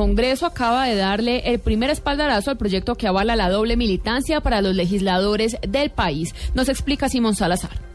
Congreso acaba de darle el primer espaldarazo al proyecto que avala la doble militancia para los legisladores del país. Nos explica Simón Salazar.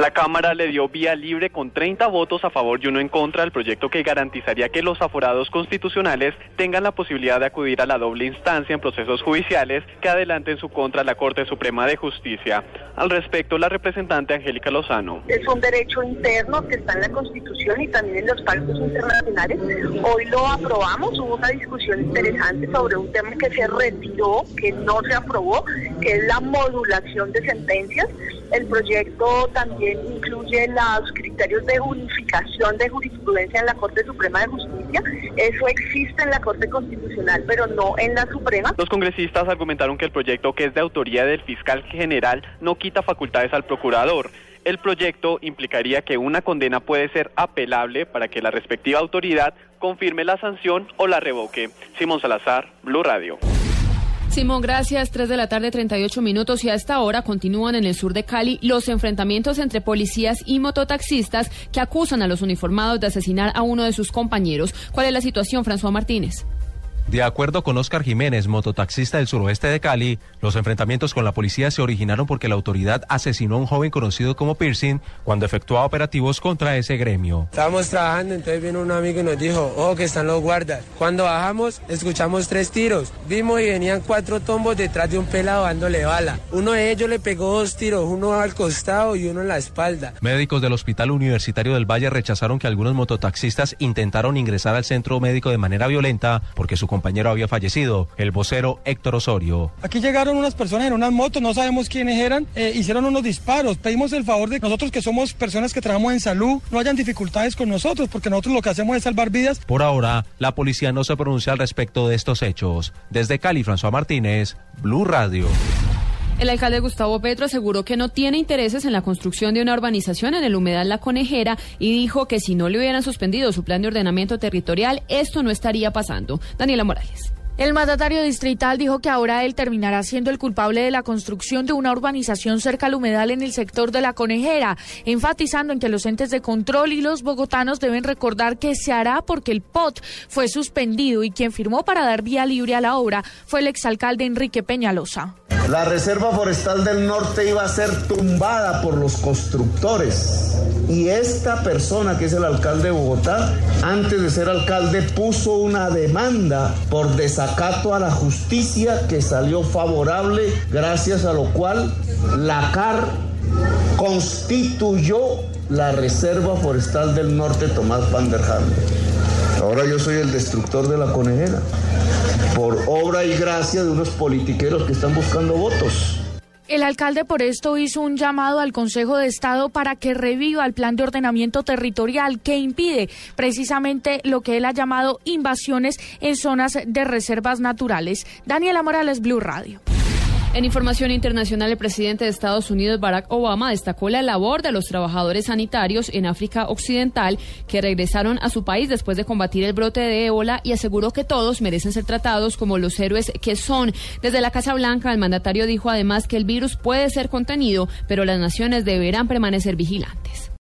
La Cámara le dio vía libre con 30 votos a favor y uno en contra al proyecto que garantizaría que los aforados constitucionales tengan la posibilidad de acudir a la doble instancia en procesos judiciales que adelante en su contra la Corte Suprema de Justicia. Al respecto, la representante Angélica Lozano. Es un derecho interno que está en la Constitución y también en los pactos internacionales. Hoy lo aprobamos, hubo una discusión interesante sobre un tema que se retiró, que no se aprobó, que es la modulación de sentencias. El proyecto también incluye los criterios de unificación de jurisprudencia en la Corte Suprema de Justicia. Eso existe en la Corte Constitucional, pero no en la Suprema. Los congresistas argumentaron que el proyecto, que es de autoría del fiscal general, no quita facultades al procurador. El proyecto implicaría que una condena puede ser apelable para que la respectiva autoridad confirme la sanción o la revoque. Simón Salazar, Blue Radio. Simón, gracias. Tres de la tarde, 38 minutos. Y a esta hora continúan en el sur de Cali los enfrentamientos entre policías y mototaxistas que acusan a los uniformados de asesinar a uno de sus compañeros. ¿Cuál es la situación, François Martínez? De acuerdo con Oscar Jiménez, mototaxista del suroeste de Cali, los enfrentamientos con la policía se originaron porque la autoridad asesinó a un joven conocido como Piercing cuando efectuaba operativos contra ese gremio. Estábamos trabajando, entonces vino un amigo y nos dijo, oh, que están los guardas. Cuando bajamos, escuchamos tres tiros. Vimos y venían cuatro tombos detrás de un pelado dándole bala. Uno de ellos le pegó dos tiros, uno al costado y uno en la espalda. Médicos del Hospital Universitario del Valle rechazaron que algunos mototaxistas intentaron ingresar al centro médico de manera violenta porque su compañero había fallecido, el vocero Héctor Osorio. Aquí llegaron unas personas en unas motos, no sabemos quiénes eran, eh, hicieron unos disparos. Pedimos el favor de nosotros que somos personas que trabajamos en salud no hayan dificultades con nosotros, porque nosotros lo que hacemos es salvar vidas. Por ahora, la policía no se pronuncia al respecto de estos hechos. Desde Cali, François Martínez, Blue Radio. El alcalde Gustavo Petro aseguró que no tiene intereses en la construcción de una urbanización en el humedal La Conejera y dijo que si no le hubieran suspendido su plan de ordenamiento territorial, esto no estaría pasando. Daniela Morales. El mandatario distrital dijo que ahora él terminará siendo el culpable de la construcción de una urbanización cerca al humedal en el sector de la Conejera, enfatizando en que los entes de control y los bogotanos deben recordar que se hará porque el POT fue suspendido y quien firmó para dar vía libre a la obra fue el exalcalde Enrique Peñalosa. La Reserva Forestal del Norte iba a ser tumbada por los constructores. Y esta persona, que es el alcalde de Bogotá, antes de ser alcalde, puso una demanda por desacato a la justicia que salió favorable, gracias a lo cual la CAR constituyó la Reserva Forestal del Norte Tomás Van der Ahora yo soy el destructor de la conejera por obra y gracia de unos politiqueros que están buscando votos. El alcalde por esto hizo un llamado al Consejo de Estado para que reviva el plan de ordenamiento territorial que impide precisamente lo que él ha llamado invasiones en zonas de reservas naturales. Daniela Morales, Blue Radio. En información internacional, el presidente de Estados Unidos, Barack Obama, destacó la labor de los trabajadores sanitarios en África Occidental que regresaron a su país después de combatir el brote de ébola y aseguró que todos merecen ser tratados como los héroes que son. Desde la Casa Blanca, el mandatario dijo además que el virus puede ser contenido, pero las naciones deberán permanecer vigilantes.